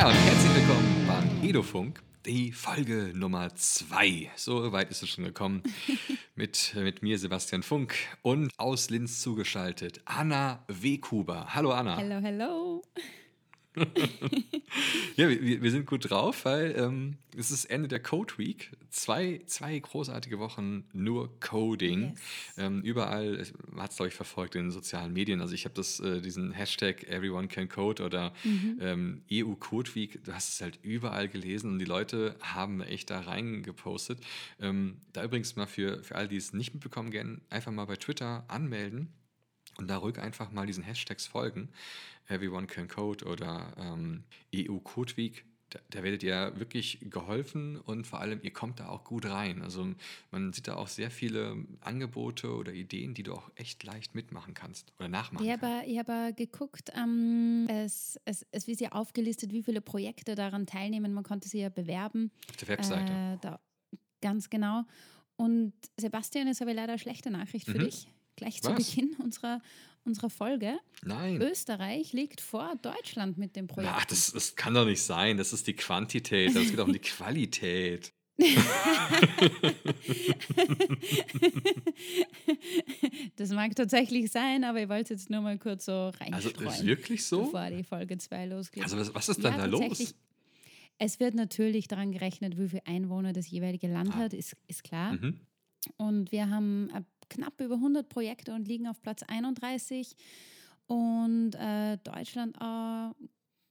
Ja, und herzlich willkommen beim Edofunk, die Folge Nummer 2. So weit ist es schon gekommen. mit, mit mir, Sebastian Funk, und aus Linz zugeschaltet, Anna Wekuber. Hallo, Anna. Hello, hello. ja, wir, wir sind gut drauf, weil ähm, es ist Ende der Code Week. Zwei, zwei großartige Wochen nur Coding. Yes. Ähm, überall, hat es, glaube ich, verfolgt in den sozialen Medien. Also ich habe das, äh, diesen Hashtag Everyone Can Code oder mhm. ähm, EU Code Week, du hast es halt überall gelesen und die Leute haben echt da reingepostet. Ähm, da übrigens mal für, für alle, die es nicht mitbekommen, gerne einfach mal bei Twitter anmelden und da ruhig einfach mal diesen Hashtags folgen. Everyone Can Code oder ähm, EU Code Week. Da, da, werdet ihr wirklich geholfen und vor allem, ihr kommt da auch gut rein. Also man sieht da auch sehr viele Angebote oder Ideen, die du auch echt leicht mitmachen kannst oder nachmachen ich kannst. ich habe geguckt, ähm, es, es, es wird ja aufgelistet, wie viele Projekte daran teilnehmen. Man konnte sie ja bewerben. Auf der Webseite. Äh, da, ganz genau. Und Sebastian, jetzt habe ich leider eine schlechte Nachricht für mhm. dich. Gleich zu Was? Beginn unserer, unserer Folge. Nein. Österreich liegt vor Deutschland mit dem Projekt. Ach, das, das kann doch nicht sein. Das ist die Quantität. Das geht auch um die Qualität. das mag tatsächlich sein, aber ich wollte es jetzt nur mal kurz so reinstreuen. Also ist wirklich so? Bevor die Folge 2 losgeht. Also was, was ist denn ja, da los? Es wird natürlich daran gerechnet, wie viele Einwohner das jeweilige Land ah. hat, ist, ist klar. Mhm. Und wir haben knapp über 100 Projekte und liegen auf Platz 31 und äh, Deutschland äh,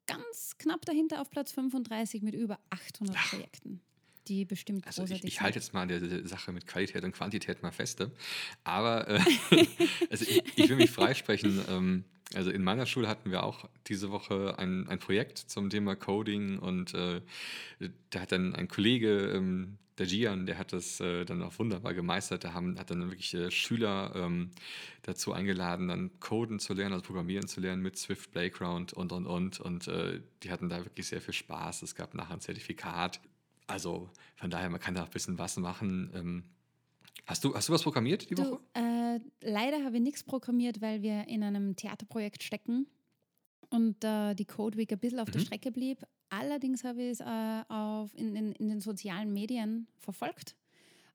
ganz knapp dahinter auf Platz 35 mit über 800 Ach. Projekten. Die bestimmt also ich, ich halte jetzt mal der Sache mit Qualität und Quantität mal feste. Aber äh, also ich, ich, will mich freisprechen. Ähm, also in meiner Schule hatten wir auch diese Woche ein, ein Projekt zum Thema Coding und äh, da hat dann ein Kollege ähm, der Gian, der hat das äh, dann auch wunderbar gemeistert. Der haben, hat dann wirklich äh, Schüler ähm, dazu eingeladen, dann Coden zu lernen, also Programmieren zu lernen mit Swift Playground und, und, und. Und äh, die hatten da wirklich sehr viel Spaß. Es gab nachher ein Zertifikat. Also von daher, man kann da auch ein bisschen was machen. Ähm, hast, du, hast du was programmiert die du, Woche? Äh, leider habe ich nichts programmiert, weil wir in einem Theaterprojekt stecken und äh, die Code Week ein bisschen auf mhm. der Strecke blieb. Allerdings habe ich es äh, auf, in, in, in, den sozialen Medien verfolgt.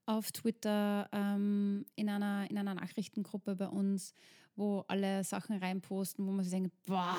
Auf Twitter, ähm, in, einer, in einer Nachrichtengruppe bei uns, wo alle Sachen reinposten, wo man sich denkt, boah,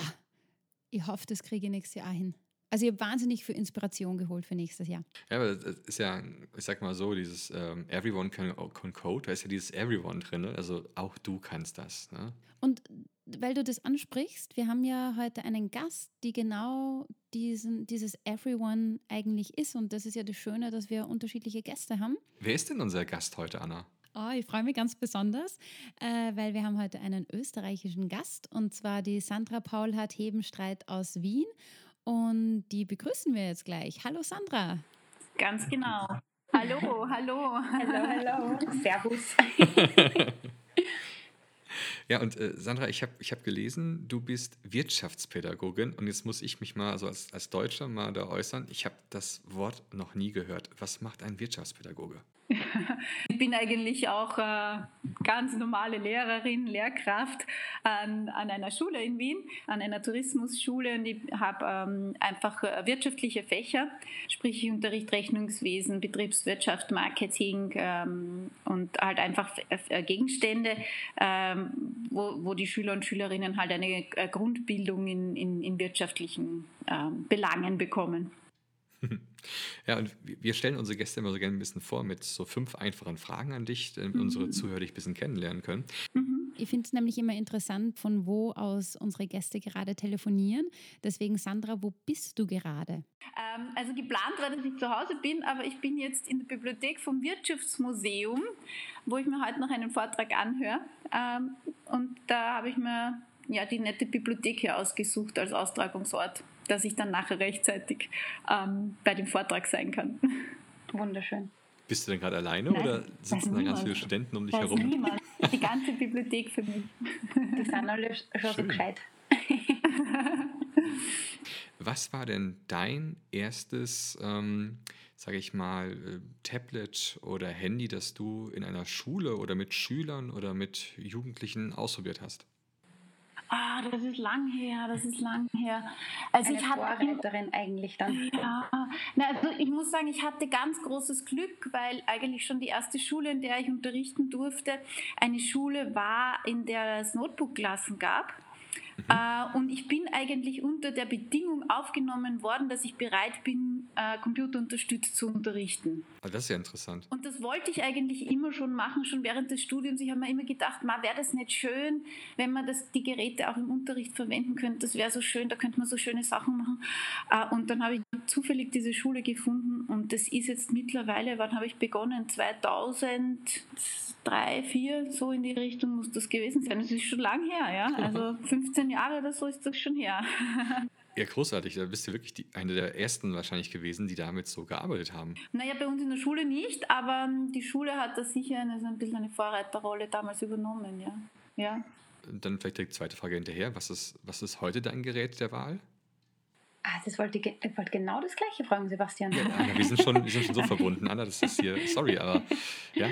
ich hoffe, das kriege ich nächstes Jahr hin. Also ich habe wahnsinnig viel Inspiration geholt für nächstes Jahr. Ja, aber das ist ja, ich sag mal so, dieses ähm, Everyone can, can code, da ist ja dieses Everyone drin, ne? also auch du kannst das. Ne? Und weil du das ansprichst, wir haben ja heute einen Gast, die genau diesen, dieses Everyone eigentlich ist. Und das ist ja das Schöne, dass wir unterschiedliche Gäste haben. Wer ist denn unser Gast heute, Anna? Oh, ich freue mich ganz besonders, äh, weil wir haben heute einen österreichischen Gast und zwar die Sandra Paulhardt Hebenstreit aus Wien. Und die begrüßen wir jetzt gleich. Hallo Sandra. Ganz genau. Hallo, hallo. Hallo, hallo. Servus. Ja, und äh, Sandra, ich habe ich hab gelesen, du bist Wirtschaftspädagogin und jetzt muss ich mich mal, also als, als Deutscher mal da äußern. Ich habe das Wort noch nie gehört. Was macht ein Wirtschaftspädagoge? Ich bin eigentlich auch äh, ganz normale Lehrerin, Lehrkraft an, an einer Schule in Wien, an einer Tourismusschule und ich habe ähm, einfach äh, wirtschaftliche Fächer, sprich ich unterrichte Rechnungswesen, Betriebswirtschaft, Marketing ähm, und halt einfach äh, Gegenstände, ähm, wo, wo die Schüler und Schülerinnen halt eine äh, Grundbildung in, in, in wirtschaftlichen ähm, Belangen bekommen. Ja, und wir stellen unsere Gäste immer so gerne ein bisschen vor mit so fünf einfachen Fragen an dich, damit mhm. unsere Zuhörer dich ein bisschen kennenlernen können. Mhm. Ich finde es nämlich immer interessant, von wo aus unsere Gäste gerade telefonieren. Deswegen, Sandra, wo bist du gerade? Ähm, also geplant war, dass ich zu Hause bin, aber ich bin jetzt in der Bibliothek vom Wirtschaftsmuseum, wo ich mir heute noch einen Vortrag anhöre. Ähm, und da habe ich mir ja, die nette Bibliothek hier ausgesucht als Austragungsort dass ich dann nachher rechtzeitig ähm, bei dem Vortrag sein kann. Wunderschön. Bist du denn gerade alleine Nein, oder sitzen da ganz viele Studenten um dich herum? Niemand. Die ganze Bibliothek für mich. Die sind alle schon Schön. so gescheit. Was war denn dein erstes, ähm, sage ich mal, äh, Tablet oder Handy, das du in einer Schule oder mit Schülern oder mit Jugendlichen ausprobiert hast? Ah, das ist lang her, das ist lang her. Also Eine ich hatte eigentlich dann. Ja, Na, also ich muss sagen, ich hatte ganz großes Glück, weil eigentlich schon die erste Schule, in der ich unterrichten durfte, eine Schule war, in der es Notebook-Klassen gab. Mhm. Äh, und ich bin eigentlich unter der Bedingung aufgenommen worden, dass ich bereit bin, äh, computerunterstützt zu unterrichten. Ah, das ist ja interessant. Und das wollte ich eigentlich immer schon machen, schon während des Studiums. Ich habe mir immer gedacht, wäre das nicht schön, wenn man das, die Geräte auch im Unterricht verwenden könnte. Das wäre so schön, da könnte man so schöne Sachen machen. Äh, und dann habe ich zufällig diese Schule gefunden und das ist jetzt mittlerweile, wann habe ich begonnen? 2000 drei, vier, so in die Richtung muss das gewesen sein. Das ist schon lang her, ja. Also 15 Jahre oder so ist das schon her. Ja, großartig. Da bist du wirklich die, eine der ersten wahrscheinlich gewesen, die damit so gearbeitet haben. Naja, bei uns in der Schule nicht, aber die Schule hat da sicher eine, so ein bisschen eine Vorreiterrolle damals übernommen, ja. ja. Dann vielleicht die zweite Frage hinterher. Was ist, was ist heute dein Gerät der Wahl? Ah, das wollte ich, ich wollte genau das Gleiche fragen, Sebastian. Ja, Anna, wir, sind schon, wir sind schon so verbunden. Anna, das ist hier, sorry, aber ja.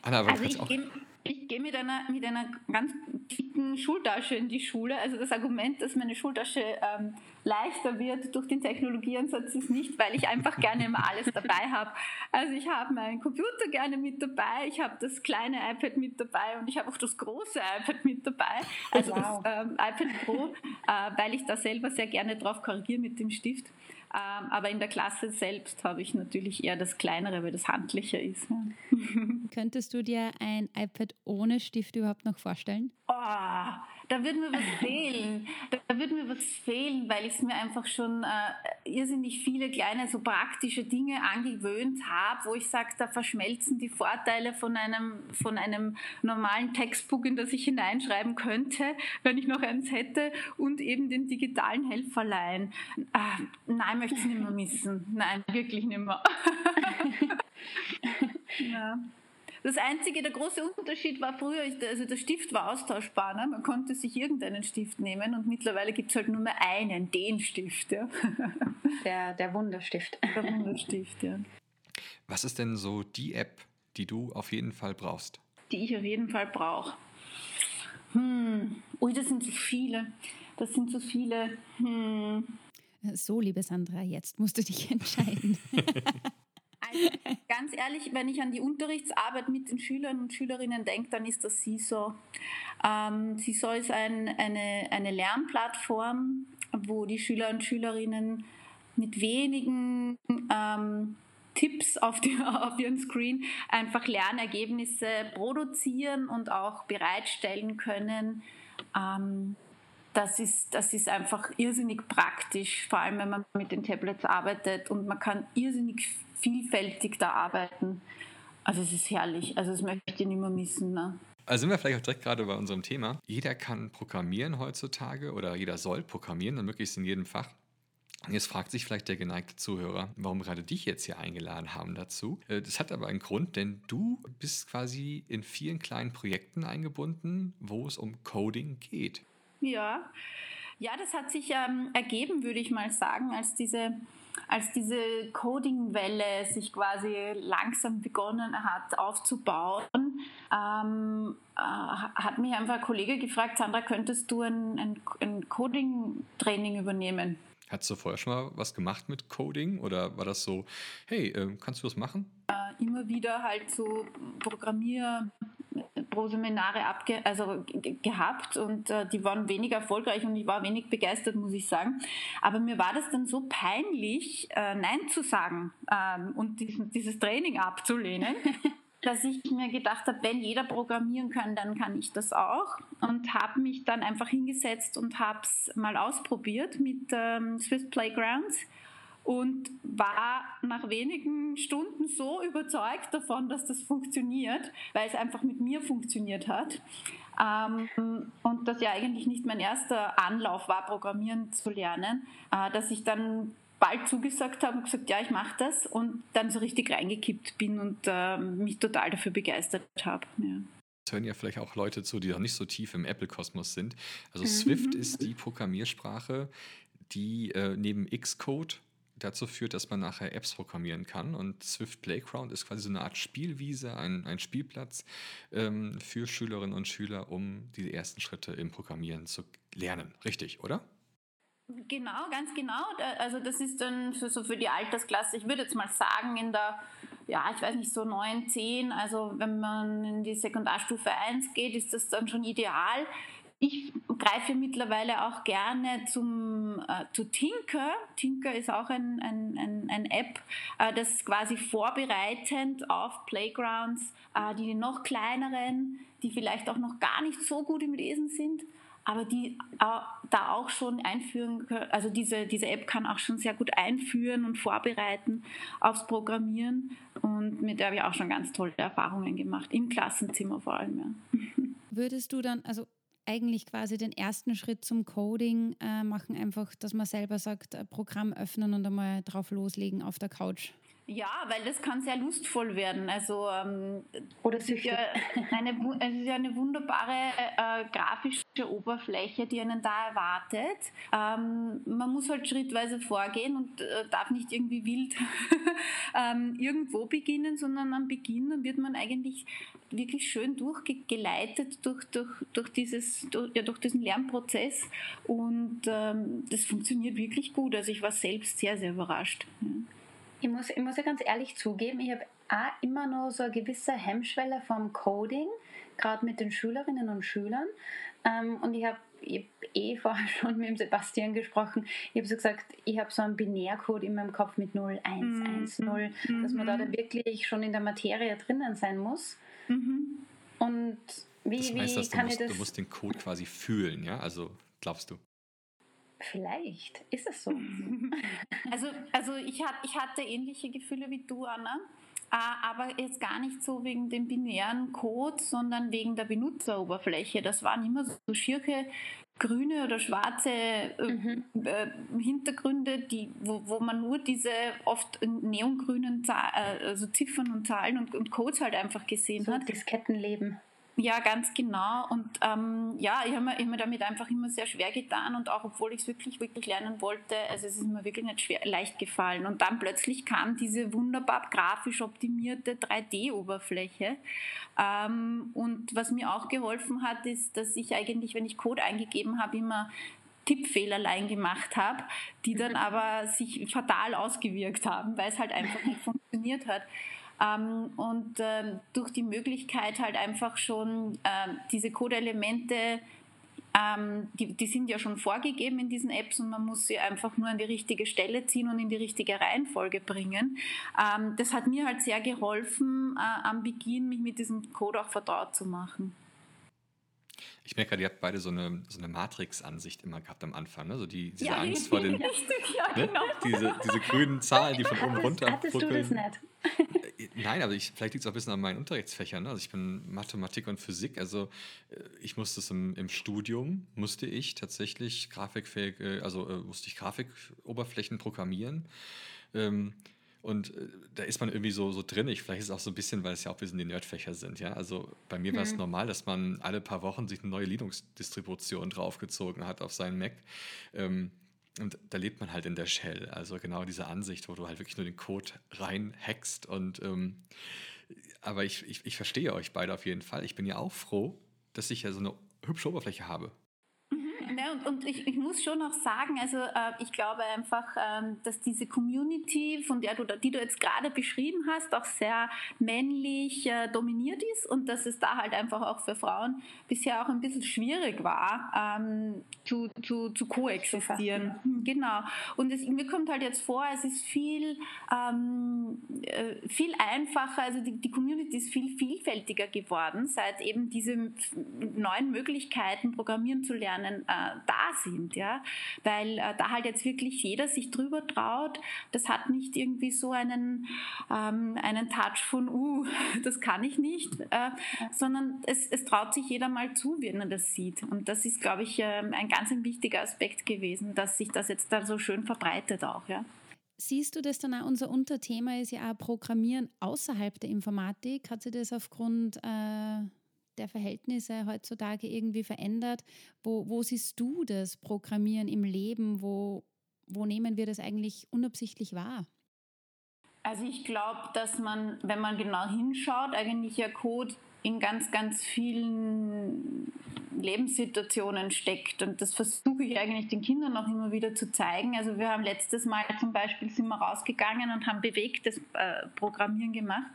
Anna, aber also ich, auch ich gehe mit einer, mit einer ganz dicken Schultasche in die Schule. Also das Argument, dass meine Schultasche ähm, leichter wird durch den Technologieansatz ist nicht, weil ich einfach gerne immer alles dabei habe. Also ich habe meinen Computer gerne mit dabei, ich habe das kleine iPad mit dabei und ich habe auch das große iPad mit dabei. Also wow. das ähm, iPad Pro, äh, weil ich da selber sehr gerne drauf korrigiere mit dem Stift. Ähm, aber in der Klasse selbst habe ich natürlich eher das kleinere, weil das handlicher ist. Könntest du dir ein iPad ohne Stift überhaupt noch vorstellen? Oh, da würde mir was fehlen. Da würde mir was fehlen, weil ich es mir einfach schon äh, irrsinnig viele kleine, so praktische Dinge angewöhnt habe, wo ich sage, da verschmelzen die Vorteile von einem, von einem normalen Textbook, in das ich hineinschreiben könnte, wenn ich noch eins hätte, und eben den digitalen Helferlein. Äh, nein, möchte ich nicht mehr missen. Nein, wirklich nicht mehr. ja. Das einzige, der große Unterschied war früher, also der Stift war austauschbar. Ne? Man konnte sich irgendeinen Stift nehmen und mittlerweile gibt es halt nur mehr einen, den Stift. Ja? Der, der Wunderstift. Der Wunderstift, ja. Was ist denn so die App, die du auf jeden Fall brauchst? Die ich auf jeden Fall brauche. Hm, ui, das sind so viele. Das sind so viele. Hm. So, liebe Sandra, jetzt musst du dich entscheiden. Also, ganz ehrlich, wenn ich an die Unterrichtsarbeit mit den Schülern und Schülerinnen denke, dann ist das CISO. Ähm, CISO ist ein, eine, eine Lernplattform, wo die Schüler und Schülerinnen mit wenigen ähm, Tipps auf, die, auf ihren Screen einfach Lernergebnisse produzieren und auch bereitstellen können. Ähm, das ist, das ist einfach irrsinnig praktisch, vor allem wenn man mit den Tablets arbeitet und man kann irrsinnig vielfältig da arbeiten. Also es ist herrlich. Also das möchte ich nicht mehr missen. Ne? Also sind wir vielleicht auch direkt gerade bei unserem Thema. Jeder kann programmieren heutzutage oder jeder soll programmieren und möglichst in jedem Fach. Jetzt fragt sich vielleicht der geneigte Zuhörer, warum gerade dich jetzt hier eingeladen haben dazu. Äh, das hat aber einen Grund, denn du bist quasi in vielen kleinen Projekten eingebunden, wo es um Coding geht. Ja, ja, das hat sich ähm, ergeben, würde ich mal sagen, als diese als diese Coding-Welle sich quasi langsam begonnen hat aufzubauen, ähm, äh, hat mich einfach ein Kollege gefragt, Sandra, könntest du ein, ein, ein Coding-Training übernehmen? Hattest du vorher schon mal was gemacht mit Coding oder war das so, hey, äh, kannst du das machen? Äh, immer wieder halt so Programmier- pro Seminare abge also gehabt und äh, die waren weniger erfolgreich und ich war wenig begeistert, muss ich sagen. Aber mir war das dann so peinlich, äh, Nein zu sagen ähm, und diesen, dieses Training abzulehnen. dass ich mir gedacht habe, wenn jeder programmieren kann, dann kann ich das auch. Und habe mich dann einfach hingesetzt und habe es mal ausprobiert mit ähm, Swiss Playgrounds und war nach wenigen Stunden so überzeugt davon, dass das funktioniert, weil es einfach mit mir funktioniert hat. Ähm, und das ja eigentlich nicht mein erster Anlauf war, Programmieren zu lernen, äh, dass ich dann bald zugesagt habe und gesagt, ja, ich mache das und dann so richtig reingekippt bin und äh, mich total dafür begeistert habe. Ja hören ja vielleicht auch Leute zu, die noch nicht so tief im Apple-Kosmos sind. Also mhm. Swift ist die Programmiersprache, die äh, neben Xcode dazu führt, dass man nachher Apps programmieren kann. Und Swift Playground ist quasi so eine Art Spielwiese, ein, ein Spielplatz ähm, für Schülerinnen und Schüler, um die ersten Schritte im Programmieren zu lernen. Richtig, oder? Genau, ganz genau. Also das ist dann für, so für die Altersklasse, ich würde jetzt mal sagen, in der, ja, ich weiß nicht, so 9, 10, also wenn man in die Sekundarstufe 1 geht, ist das dann schon ideal. Ich greife mittlerweile auch gerne zum, äh, zu Tinker. Tinker ist auch ein, ein, ein, ein App, äh, das quasi vorbereitend auf Playgrounds, äh, die noch kleineren, die vielleicht auch noch gar nicht so gut im Lesen sind, aber die äh, da auch schon einführen können, also diese, diese App kann auch schon sehr gut einführen und vorbereiten aufs Programmieren und mit der habe ich auch schon ganz tolle Erfahrungen gemacht, im Klassenzimmer vor allem. Ja. Würdest du dann, also eigentlich quasi den ersten Schritt zum Coding äh, machen, einfach, dass man selber sagt, Programm öffnen und einmal drauf loslegen auf der Couch. Ja, weil das kann sehr lustvoll werden. Also ähm, oder sicher eine, es ist ja eine wunderbare äh, grafische Oberfläche, die einen da erwartet. Ähm, man muss halt schrittweise vorgehen und äh, darf nicht irgendwie wild ähm, irgendwo beginnen, sondern am Beginn dann wird man eigentlich wirklich schön durchgeleitet durch, durch, durch, dieses, durch, ja, durch diesen Lernprozess und ähm, das funktioniert wirklich gut. Also ich war selbst sehr, sehr überrascht. Ja. Ich muss, ich muss ja ganz ehrlich zugeben, ich habe auch immer noch so eine gewisse Hemmschwelle vom Coding, gerade mit den Schülerinnen und Schülern. Ähm, und ich habe ich hab eh vorher schon mit dem Sebastian gesprochen. Ich habe so gesagt, ich habe so einen Binärcode in meinem Kopf mit 0, 1, mhm. 1, 0, dass man da dann wirklich schon in der Materie drinnen sein muss. Mhm. Und wie, das heißt, wie kann musst, ich das? Du musst den Code quasi fühlen, ja? Also glaubst du? Vielleicht ist es so. also, also ich, hat, ich hatte ähnliche Gefühle wie du, Anna. Äh, aber jetzt gar nicht so wegen dem binären Code, sondern wegen der Benutzeroberfläche. Das waren immer so schirke grüne oder schwarze äh, mhm. äh, Hintergründe, die, wo, wo man nur diese oft neongrünen äh, also Ziffern und Zahlen und, und Codes halt einfach gesehen so hat. Diskettenleben. Ja, ganz genau. Und ähm, ja, ich habe mir, hab mir, damit einfach immer sehr schwer getan und auch obwohl ich es wirklich, wirklich lernen wollte, also es ist mir wirklich nicht schwer, leicht gefallen. Und dann plötzlich kam diese wunderbar grafisch optimierte 3D-Oberfläche. Ähm, und was mir auch geholfen hat, ist, dass ich eigentlich, wenn ich Code eingegeben habe, immer Tippfehlerlein gemacht habe, die dann aber sich fatal ausgewirkt haben, weil es halt einfach nicht funktioniert hat. Ähm, und ähm, durch die Möglichkeit halt einfach schon äh, diese Code-Elemente ähm, die, die, sind ja schon vorgegeben in diesen Apps und man muss sie einfach nur an die richtige Stelle ziehen und in die richtige Reihenfolge bringen. Ähm, das hat mir halt sehr geholfen, äh, am Beginn mich mit diesem Code auch vertraut zu machen. Ich merke gerade, ihr habt beide so eine, so eine Matrix-Ansicht immer gehabt am Anfang. Ne? So die, diese ja, Angst vor den. ja, ne? genau. diese, diese grünen Zahlen, die von oben runter. Hattest du das nicht? Äh, nein, aber ich, vielleicht liegt es auch ein bisschen an meinen Unterrichtsfächern. Ne? Also ich bin Mathematik und Physik. Also äh, ich musste es im, im Studium, musste ich tatsächlich grafikfähige, also äh, musste ich Grafikoberflächen programmieren. Ähm, und äh, da ist man irgendwie so, so drin. Ich, vielleicht ist es auch so ein bisschen, weil es ja auch ein bisschen die Nerdfächer sind. Ja? Also bei mir war es mhm. normal, dass man alle paar Wochen sich eine neue Linux-Distribution draufgezogen hat auf seinen Mac. Ähm, und da lebt man halt in der Shell. Also genau diese Ansicht, wo du halt wirklich nur den Code reinhackst. Und ähm, aber ich, ich, ich verstehe euch beide auf jeden Fall. Ich bin ja auch froh, dass ich ja so eine hübsche Oberfläche habe. Ne, und, und ich, ich, muss schon auch sagen, also äh, ich glaube einfach, ähm, dass diese Community, von der du, die du jetzt gerade beschrieben hast, auch sehr männlich äh, dominiert ist und dass es da halt einfach auch für Frauen bisher auch ein bisschen schwierig war, ähm, zu, zu, zu koexistieren. Genau. Und es, mir kommt halt jetzt vor, es ist viel, ähm, äh, viel einfacher, also die, die Community ist viel vielfältiger geworden, seit eben diese neuen Möglichkeiten, Programmieren zu lernen, äh, da sind, ja, weil äh, da halt jetzt wirklich jeder sich drüber traut. Das hat nicht irgendwie so einen, ähm, einen Touch von, uh, das kann ich nicht, äh, sondern es, es traut sich jeder mal zu, wenn er das sieht. Und das ist, glaube ich, äh, ein ganz ein wichtiger Aspekt gewesen, dass sich das jetzt da so schön verbreitet auch, ja. Siehst du das dann auch? Unser Unterthema ist ja auch Programmieren außerhalb der Informatik. Hat sich das aufgrund äh, der Verhältnisse heutzutage irgendwie verändert. Wo, wo siehst du das Programmieren im Leben? Wo, wo nehmen wir das eigentlich unabsichtlich wahr? Also ich glaube, dass man, wenn man genau hinschaut, eigentlich ja Code in ganz, ganz vielen Lebenssituationen steckt. Und das versuche ich eigentlich den Kindern auch immer wieder zu zeigen. Also wir haben letztes Mal zum Beispiel sind wir rausgegangen und haben bewegtes äh, Programmieren gemacht.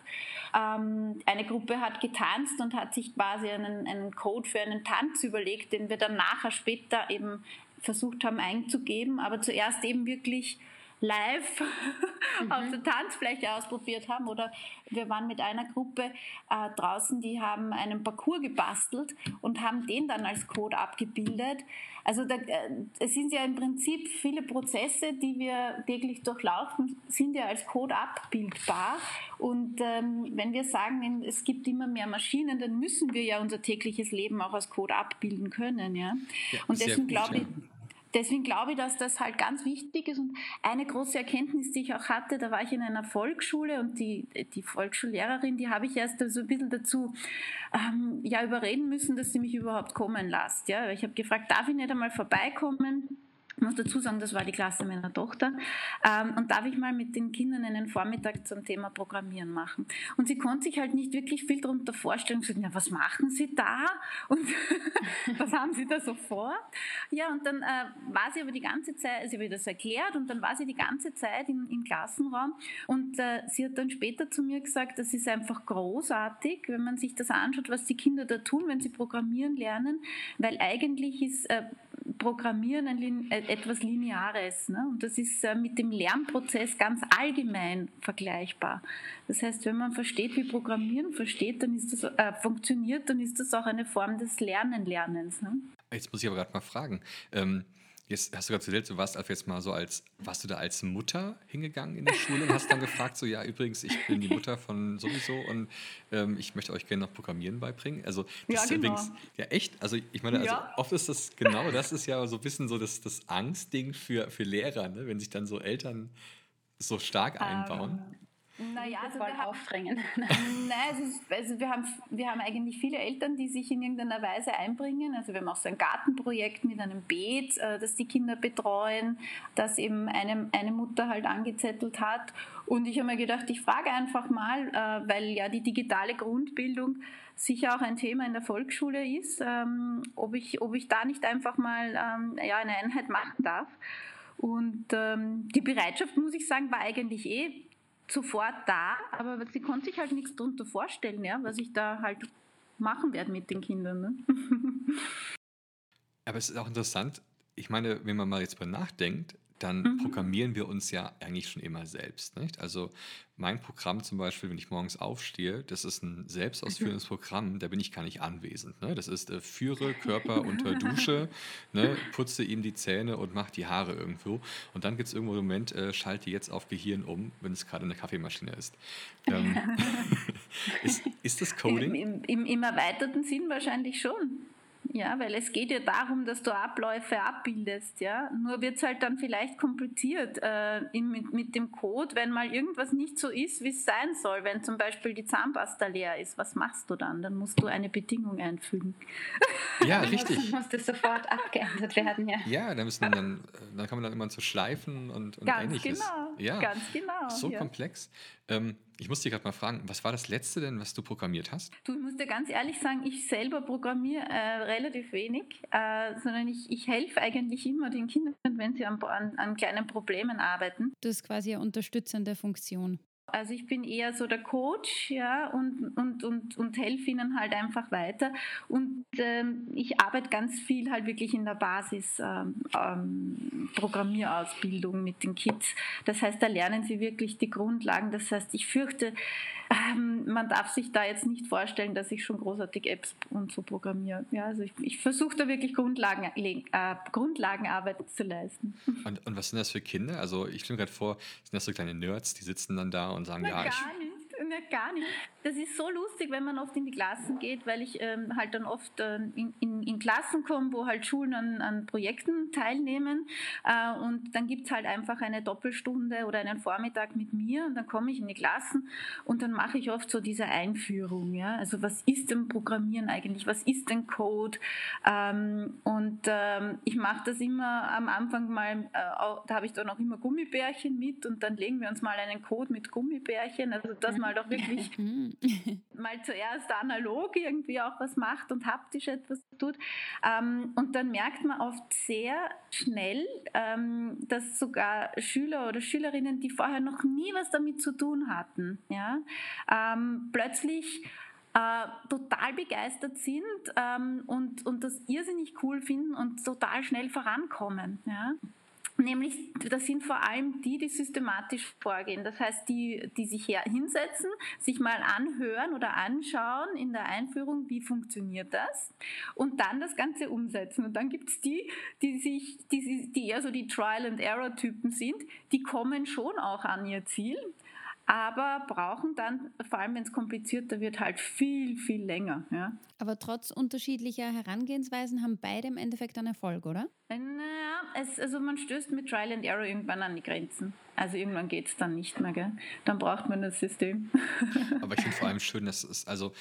Ähm, eine Gruppe hat getanzt und hat sich quasi einen, einen Code für einen Tanz überlegt, den wir dann nachher später eben versucht haben einzugeben, aber zuerst eben wirklich live mhm. auf der Tanzfläche ausprobiert haben. Oder wir waren mit einer Gruppe äh, draußen, die haben einen Parcours gebastelt und haben den dann als Code abgebildet. Also da, äh, es sind ja im Prinzip viele Prozesse, die wir täglich durchlaufen, sind ja als Code abbildbar. Und ähm, wenn wir sagen, es gibt immer mehr Maschinen, dann müssen wir ja unser tägliches Leben auch als Code abbilden können. Ja? ja und deswegen glaube ich, deswegen glaube ich, dass das halt ganz wichtig ist. Und eine große Erkenntnis, die ich auch hatte, da war ich in einer Volksschule und die, die Volksschullehrerin, die habe ich erst so ein bisschen dazu ähm, ja, überreden müssen, dass sie mich überhaupt kommen lässt. Ja? Ich habe gefragt, darf ich nicht einmal vorbeikommen? Ich muss dazu sagen, das war die Klasse meiner Tochter. Ähm, und darf ich mal mit den Kindern einen Vormittag zum Thema Programmieren machen? Und sie konnte sich halt nicht wirklich viel darunter vorstellen. Sie ja, was machen Sie da? Und was haben Sie da so vor? Ja, und dann äh, war sie aber die ganze Zeit, sie hat das erklärt und dann war sie die ganze Zeit im, im Klassenraum. Und äh, sie hat dann später zu mir gesagt, das ist einfach großartig, wenn man sich das anschaut, was die Kinder da tun, wenn sie programmieren lernen, weil eigentlich ist äh, Programmieren ein, äh, etwas Lineares. Ne? Und das ist äh, mit dem Lernprozess ganz allgemein vergleichbar. Das heißt, wenn man versteht, wie Programmieren versteht, dann ist das, äh, funktioniert, dann ist das auch eine Form des Lernen-Lernens. Ne? Jetzt muss ich aber gerade mal fragen. Ähm Jetzt hast du gerade erzählt, du warst jetzt mal so als, warst du da als Mutter hingegangen in die Schule und hast dann gefragt, so ja, übrigens, ich bin die Mutter von sowieso und ähm, ich möchte euch gerne noch Programmieren beibringen. Also das ja, ist genau. übrigens, ja echt, also ich meine, also ja. oft ist das genau, das ist ja so ein bisschen so das, das Angstding für, für Lehrer, ne? wenn sich dann so Eltern so stark einbauen. Um, naja, also wir aufdrängen. Nein, also, also wir, haben, wir haben eigentlich viele Eltern, die sich in irgendeiner Weise einbringen. Also wir haben auch so ein Gartenprojekt mit einem Beet, äh, das die Kinder betreuen, das eben eine, eine Mutter halt angezettelt hat. Und ich habe mir gedacht, ich frage einfach mal, äh, weil ja die digitale Grundbildung sicher auch ein Thema in der Volksschule ist, ähm, ob, ich, ob ich da nicht einfach mal ähm, ja, eine Einheit machen darf. Und ähm, die Bereitschaft, muss ich sagen, war eigentlich eh sofort da, aber sie konnte sich halt nichts darunter vorstellen, ja, was ich da halt machen werde mit den Kindern. Ne? aber es ist auch interessant, ich meine, wenn man mal jetzt mal nachdenkt, dann mhm. programmieren wir uns ja eigentlich schon immer selbst. Nicht? Also mein Programm zum Beispiel, wenn ich morgens aufstehe, das ist ein selbstausführendes Programm, da bin ich gar nicht anwesend. Ne? Das ist äh, führe Körper unter Dusche, ne? putze ihm die Zähne und mach die Haare irgendwo. Und dann gibt es irgendwo einen Moment, äh, schalte jetzt auf Gehirn um, wenn es gerade eine Kaffeemaschine ist. Ähm, ist, ist das Coding? Im, im, Im erweiterten Sinn wahrscheinlich schon. Ja, weil es geht ja darum, dass du Abläufe abbildest, ja. Nur wird es halt dann vielleicht kompliziert äh, in, mit, mit dem Code, wenn mal irgendwas nicht so ist, wie es sein soll. Wenn zum Beispiel die Zahnpasta leer ist, was machst du dann? Dann musst du eine Bedingung einfügen. Ja, richtig. Dann muss das sofort abgeändert werden, ja. Ja, dann, müssen dann, dann kann man dann immer so schleifen und, und ganz ähnliches. Genau, ja, ganz genau. So ja. komplex. Ähm, ich muss dich gerade mal fragen, was war das letzte denn, was du programmiert hast? Du, ich muss dir ganz ehrlich sagen, ich selber programmiere äh, relativ wenig, äh, sondern ich, ich helfe eigentlich immer den Kindern, wenn sie an, an, an kleinen Problemen arbeiten. Das ist quasi eine unterstützende Funktion. Also ich bin eher so der Coach, ja, und, und, und, und helfe ihnen halt einfach weiter. Und ähm, ich arbeite ganz viel halt wirklich in der Basis ähm, ähm, Programmierausbildung mit den Kids. Das heißt, da lernen sie wirklich die Grundlagen. Das heißt, ich fürchte, ähm, man darf sich da jetzt nicht vorstellen, dass ich schon großartig Apps und so programmiere. Ja, also ich, ich versuche da wirklich Grundlagen, äh, Grundlagenarbeit zu leisten. Und, und was sind das für Kinder? Also ich stelle mir gerade vor, sind das so kleine Nerds, die sitzen dann da und sagen, Na, ja, ich, Ne, gar nicht. Das ist so lustig, wenn man oft in die Klassen geht, weil ich ähm, halt dann oft äh, in, in, in, Klassen komme, wo halt Schulen an, an Projekten teilnehmen. Äh, und dann gibt es halt einfach eine Doppelstunde oder einen Vormittag mit mir und dann komme ich in die Klassen und dann mache ich oft so diese Einführung. Ja? Also was ist denn Programmieren eigentlich? Was ist denn Code? Ähm, und ähm, ich mache das immer am Anfang mal, äh, da habe ich dann auch immer Gummibärchen mit und dann legen wir uns mal einen Code mit Gummibärchen. Also das mal doch wirklich mhm. mal zuerst analog irgendwie auch was macht und haptisch etwas tut. Ähm, und dann merkt man oft sehr schnell, ähm, dass sogar Schüler oder Schülerinnen, die vorher noch nie was damit zu tun hatten, ja, ähm, plötzlich äh, total begeistert sind und, und das irrsinnig cool finden und total schnell vorankommen. Ja? Nämlich, das sind vor allem die, die systematisch vorgehen. Das heißt, die, die sich hinsetzen, sich mal anhören oder anschauen in der Einführung, wie funktioniert das und dann das Ganze umsetzen. Und dann gibt es die, die sich, die, die eher so die Trial-and-Error-Typen sind, die kommen schon auch an ihr Ziel, aber brauchen dann, vor allem wenn es komplizierter wird, halt viel, viel länger. Ja. Aber trotz unterschiedlicher Herangehensweisen haben beide im Endeffekt einen Erfolg, oder? Naja, es, also man stößt mit Trial and Error irgendwann an die Grenzen. Also irgendwann geht es dann nicht mehr, gell? Dann braucht man das System. Aber ich finde vor allem schön, dass es, also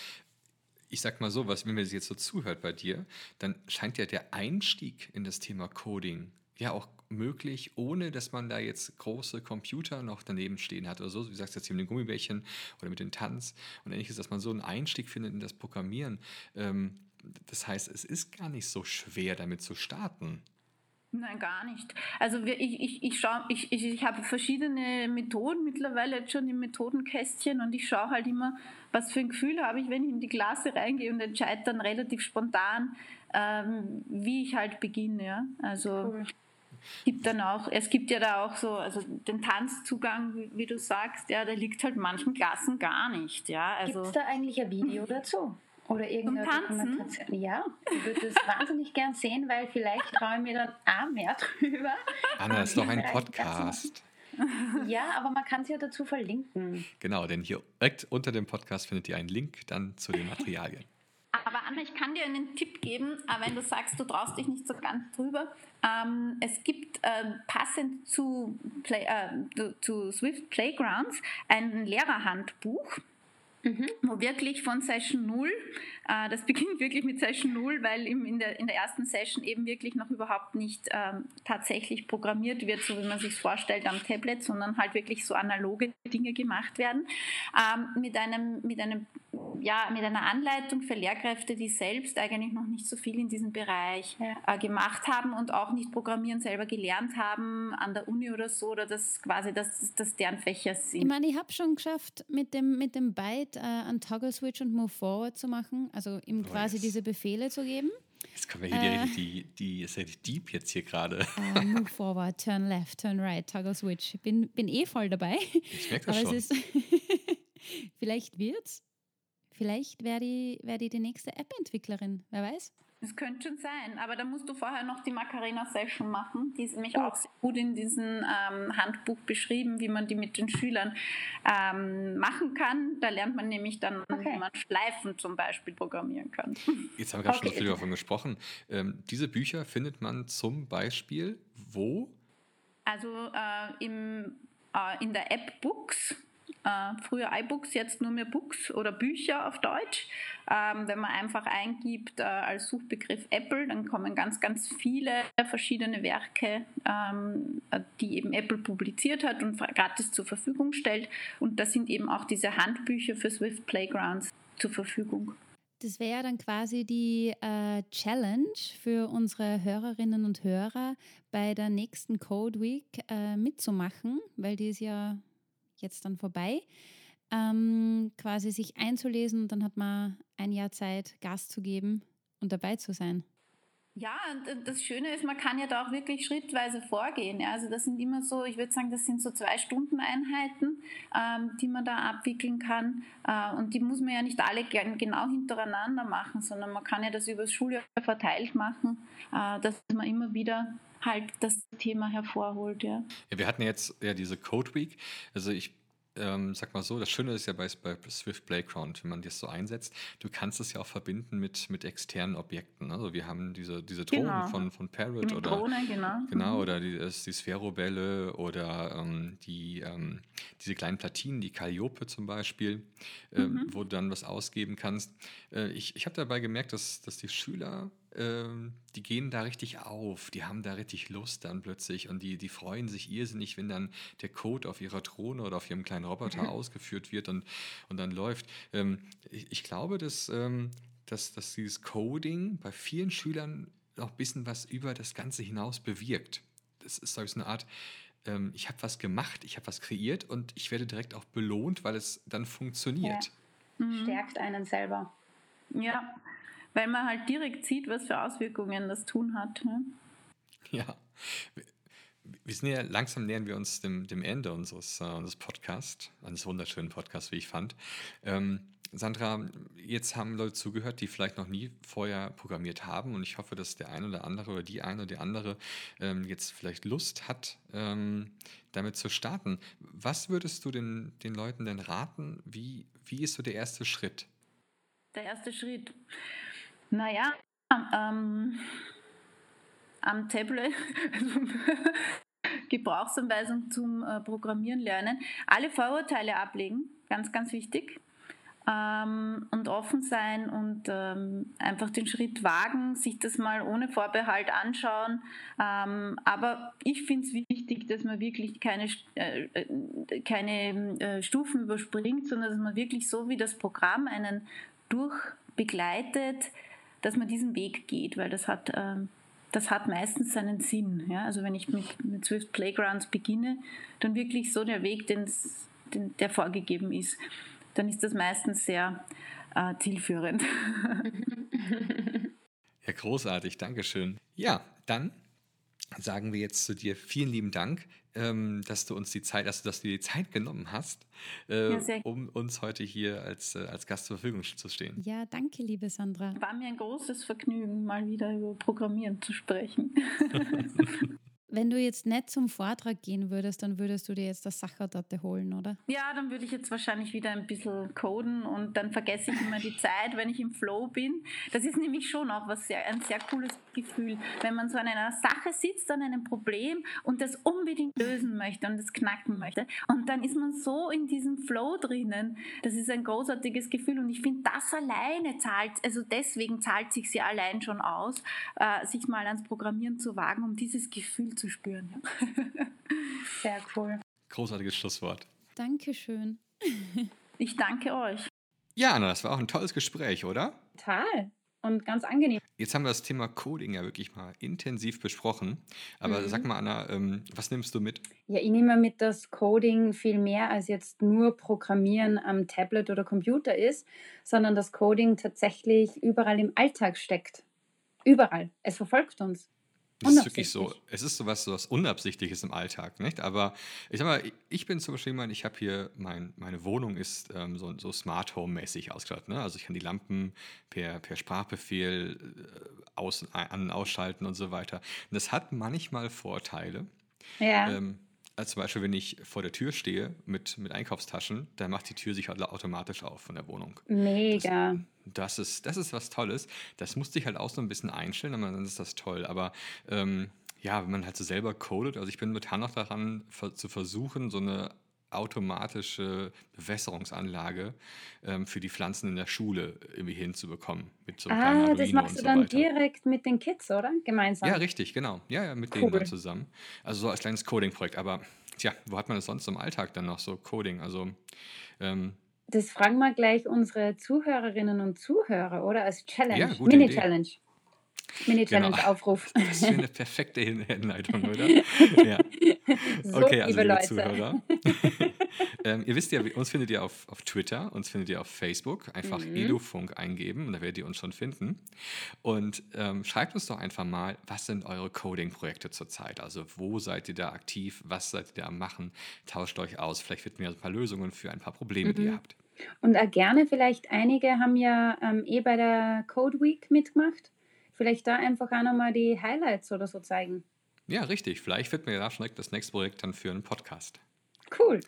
ich sag mal so, was, wenn man jetzt so zuhört bei dir, dann scheint ja der Einstieg in das Thema Coding ja auch möglich, ohne dass man da jetzt große Computer noch daneben stehen hat oder so, wie du sagst jetzt hier mit den Gummibärchen oder mit den Tanz und ähnliches, dass man so einen Einstieg findet in das Programmieren. Ähm, das heißt, es ist gar nicht so schwer, damit zu starten. Nein, gar nicht. Also ich, ich, ich, schau, ich, ich, ich habe verschiedene Methoden mittlerweile jetzt schon im Methodenkästchen und ich schaue halt immer, was für ein Gefühl habe ich, wenn ich in die Klasse reingehe und entscheide dann relativ spontan, ähm, wie ich halt beginne. Ja? Also cool gibt dann auch, es gibt ja da auch so, also den Tanzzugang, wie, wie du sagst, ja, der liegt halt manchen Klassen gar nicht. Ja, also gibt es da eigentlich ein Video dazu? Oder irgendeine Dokumentation? Ja, ich würde das wahnsinnig gern sehen, weil vielleicht traue ich mir dann auch mehr drüber. Anna, ist doch ein Podcast. Ja, aber man kann es ja dazu verlinken. Genau, denn hier direkt unter dem Podcast findet ihr einen Link dann zu den Materialien. Aber Anna, ich kann dir einen Tipp geben, äh, wenn du sagst, du traust dich nicht so ganz drüber. Ähm, es gibt äh, passend zu, Play, äh, zu Swift Playgrounds ein Lehrerhandbuch. Mhm. wo wirklich von Session 0 äh, das beginnt wirklich mit Session 0, weil in, der, in der ersten Session eben wirklich noch überhaupt nicht ähm, tatsächlich programmiert wird, so wie man sich vorstellt am Tablet, sondern halt wirklich so analoge Dinge gemacht werden. Ähm, mit, einem, mit, einem, ja, mit einer Anleitung für Lehrkräfte, die selbst eigentlich noch nicht so viel in diesem Bereich äh, gemacht haben und auch nicht Programmieren selber gelernt haben an der Uni oder so, oder das quasi das, das deren Fächer sind. Ich meine, ich habe schon geschafft, mit dem, mit dem Byte äh, einen Toggle Switch und Move Forward zu machen also ihm oh, quasi diese Befehle zu geben. Jetzt kommen wir hier äh, die, die, ist ja die Deep jetzt hier gerade. Uh, move forward, turn left, turn right, toggle switch. Bin, bin eh voll dabei. Ich merke das Aber schon. Es ist vielleicht wird's. Vielleicht werde ich, werd ich die nächste App-Entwicklerin, wer weiß. Das könnte schon sein, aber da musst du vorher noch die Macarena-Session machen. Die ist nämlich auch sehr gut in diesem ähm, Handbuch beschrieben, wie man die mit den Schülern ähm, machen kann. Da lernt man nämlich dann, okay. wie man Schleifen zum Beispiel programmieren kann. Jetzt haben wir gerade okay. schon viel davon gesprochen. Ähm, diese Bücher findet man zum Beispiel wo? Also äh, im, äh, in der App Books äh, früher iBooks, jetzt nur mehr Books oder Bücher auf Deutsch. Ähm, wenn man einfach eingibt äh, als Suchbegriff Apple, dann kommen ganz, ganz viele verschiedene Werke, ähm, die eben Apple publiziert hat und gratis zur Verfügung stellt. Und da sind eben auch diese Handbücher für Swift Playgrounds zur Verfügung. Das wäre dann quasi die äh, Challenge für unsere Hörerinnen und Hörer bei der nächsten Code Week äh, mitzumachen, weil die ist ja jetzt dann vorbei, ähm, quasi sich einzulesen und dann hat man ein Jahr Zeit, Gas zu geben und dabei zu sein. Ja, und das Schöne ist, man kann ja da auch wirklich schrittweise vorgehen. Also das sind immer so, ich würde sagen, das sind so zwei Stunden Einheiten, ähm, die man da abwickeln kann. Äh, und die muss man ja nicht alle genau hintereinander machen, sondern man kann ja das über das Schuljahr verteilt machen, äh, dass man immer wieder halt das Thema hervorholt. Ja. ja, wir hatten jetzt ja diese Code Week. Also ich ähm, sag mal so, das Schöne ist ja bei, bei Swift Playground, wenn man das so einsetzt, du kannst es ja auch verbinden mit, mit externen Objekten. Also wir haben diese, diese Drohnen Genau. von, von Parrot Die oder Drohne, genau. Genau, oder die, die Sphärobälle oder ähm, die, ähm, diese kleinen Platinen, die Calliope zum Beispiel, ähm, wo du dann was ausgeben kannst. Äh, ich ich habe dabei gemerkt, dass, dass die Schüler, ähm, die gehen da richtig auf, die haben da richtig Lust dann plötzlich und die, die freuen sich irrsinnig, wenn dann der Code auf ihrer Drohne oder auf ihrem kleinen Roboter ausgeführt wird und, und dann läuft. Ähm, ich, ich glaube, dass, ähm, dass, dass dieses Coding bei vielen Schülern noch ein bisschen was über das Ganze hinaus bewirkt. Das ist, glaube ich, so eine Art, ähm, ich habe was gemacht, ich habe was kreiert und ich werde direkt auch belohnt, weil es dann funktioniert. Stärkt einen selber. Ja, weil man halt direkt sieht, was für Auswirkungen das Tun hat. Ne? Ja. Wir- sind ja langsam nähern wir uns dem, dem Ende unseres, äh, unseres Podcasts, eines wunderschönen Podcasts, wie ich fand. Ähm, Sandra, jetzt haben Leute zugehört, die vielleicht noch nie vorher programmiert haben und ich hoffe, dass der eine oder andere oder die eine oder die andere ähm, jetzt vielleicht Lust hat, ähm, damit zu starten. Was würdest du den, den Leuten denn raten? Wie, wie ist so der erste Schritt? Der erste Schritt. Naja, ähm, am Tablet, also Gebrauchsanweisung zum äh, Programmieren lernen, alle Vorurteile ablegen, ganz, ganz wichtig. Ähm, und offen sein und ähm, einfach den Schritt wagen, sich das mal ohne Vorbehalt anschauen. Ähm, aber ich finde es wichtig, dass man wirklich keine, äh, äh, keine äh, Stufen überspringt, sondern dass man wirklich so wie das Programm einen durchbegleitet, dass man diesen Weg geht, weil das hat, ähm, das hat meistens seinen Sinn. Ja? Also wenn ich mit, mit Swift Playgrounds beginne, dann wirklich so der Weg, den's, den, der vorgegeben ist, dann ist das meistens sehr äh, zielführend. Ja, großartig, Dankeschön. Ja, dann sagen wir jetzt zu dir vielen lieben Dank, ähm, dass du uns die Zeit, dass du, dass du dir die Zeit genommen hast, äh, Ja, um uns heute hier als, äh, als Gast zur Verfügung zu stehen. Ja, danke, liebe Sandra. War mir ein großes Vergnügen, mal wieder über Programmieren zu sprechen. Wenn du jetzt nicht zum Vortrag gehen würdest, dann würdest du dir jetzt das Sachertorte holen, oder? Ja, dann würde ich jetzt wahrscheinlich wieder ein bisschen coden und dann vergesse ich immer die Zeit, wenn ich im Flow bin. Das ist nämlich schon auch was sehr, ein sehr cooles Gefühl, wenn man so an einer Sache sitzt, an einem Problem und das unbedingt lösen möchte und das knacken möchte. Und dann ist man so in diesem Flow drinnen. Das ist ein großartiges Gefühl und ich finde, das alleine zahlt, also deswegen zahlt sich ja allein schon aus, äh, sich mal ans Programmieren zu wagen, um dieses Gefühl zu spüren. Ja. Sehr cool. Großartiges Schlusswort. Dankeschön. Ich danke euch. Ja, Anna, das war auch ein tolles Gespräch, oder? Total. Und ganz angenehm. Jetzt haben wir das Thema Coding ja wirklich mal intensiv besprochen. Aber Mhm. sag mal, Anna, ähm, was nimmst du mit? Ja, ich nehme mit, dass Coding viel mehr als jetzt nur Programmieren am Tablet oder Computer ist, sondern dass Coding tatsächlich überall im Alltag steckt. Überall. Es verfolgt uns. Das ist wirklich so, es ist sowas, sowas Unabsichtliches im Alltag, nicht? Aber ich sag mal, ich- bin zum Beispiel jemand, ich habe hier, mein, meine Wohnung ist ähm, so, so Smart Home-mäßig ausgestattet. Ne? Also ich kann die Lampen per, per Sprachbefehl äh, aus, an, ausschalten und so weiter. Und das hat manchmal Vorteile. Ja. Ähm, als zum Beispiel, wenn ich vor der Tür stehe mit, mit Einkaufstaschen, dann macht die Tür sich halt automatisch auf von der Wohnung. Mega. Das ist, das ist was Tolles. Das musste ich halt auch so ein bisschen einstellen, aber dann ist das toll. Aber ähm, ja, wenn man halt so selber codet, also ich bin mit noch daran ver zu versuchen, so eine automatische Bewässerungsanlage ähm, für die Pflanzen in der Schule irgendwie hinzubekommen. Mit so Ah, das Arduino machst du so dann weiter. direkt mit den Kids, oder? Gemeinsam. Ja, richtig, genau. Ja, ja mit denen Cool. dann zusammen. Also so als kleines Coding-Projekt. Aber tja, wo hat man das sonst im Alltag dann noch so Coding? Also ähm, Das fragen wir gleich unsere Zuhörerinnen und Zuhörer, oder? Als Challenge. Ja, Mini-Challenge. Mini-Challenge-Aufruf. Genau. das wäre eine perfekte Hin- Hinleitung, oder? ja. So, Okay, also liebe liebe Leute. Zuhörer. ähm, ihr wisst ja, uns findet ihr auf, auf Twitter, uns findet ihr auf Facebook. Einfach Mhm. Edufunk eingeben und da werdet ihr uns schon finden. Und ähm, schreibt uns doch einfach mal, was sind eure Coding-Projekte zurzeit? Also wo seid ihr da aktiv? Was seid ihr da am machen? Tauscht euch aus. Vielleicht finden wir ein paar Lösungen für ein paar Probleme, die ihr Mhm. habt. Und auch gerne, vielleicht einige haben ja ähm, eh bei der Code Week mitgemacht. Vielleicht da einfach auch nochmal die Highlights oder so zeigen. Ja, richtig. Vielleicht finden wir da schon direkt das nächste Projekt dann für einen Podcast. Cool.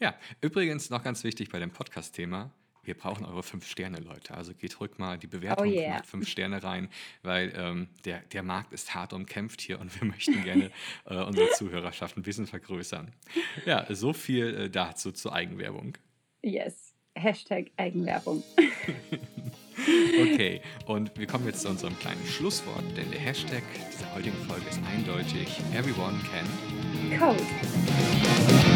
Ja, übrigens noch ganz wichtig bei dem Podcast-Thema. Wir brauchen eure fünf Sterne, Leute. Also geht rück mal die Bewertung, oh yeah. macht fünf Sterne rein, weil ähm, der, der Markt ist hart umkämpft hier und wir möchten gerne äh, unsere Zuhörerschaft ein bisschen vergrößern. Ja, so viel äh, dazu zur Eigenwerbung. Yes. Hashtag Eigenwerbung. okay, und wir kommen jetzt zu unserem kleinen Schlusswort, denn der Hashtag dieser heutigen Folge ist eindeutig Everyone can Code.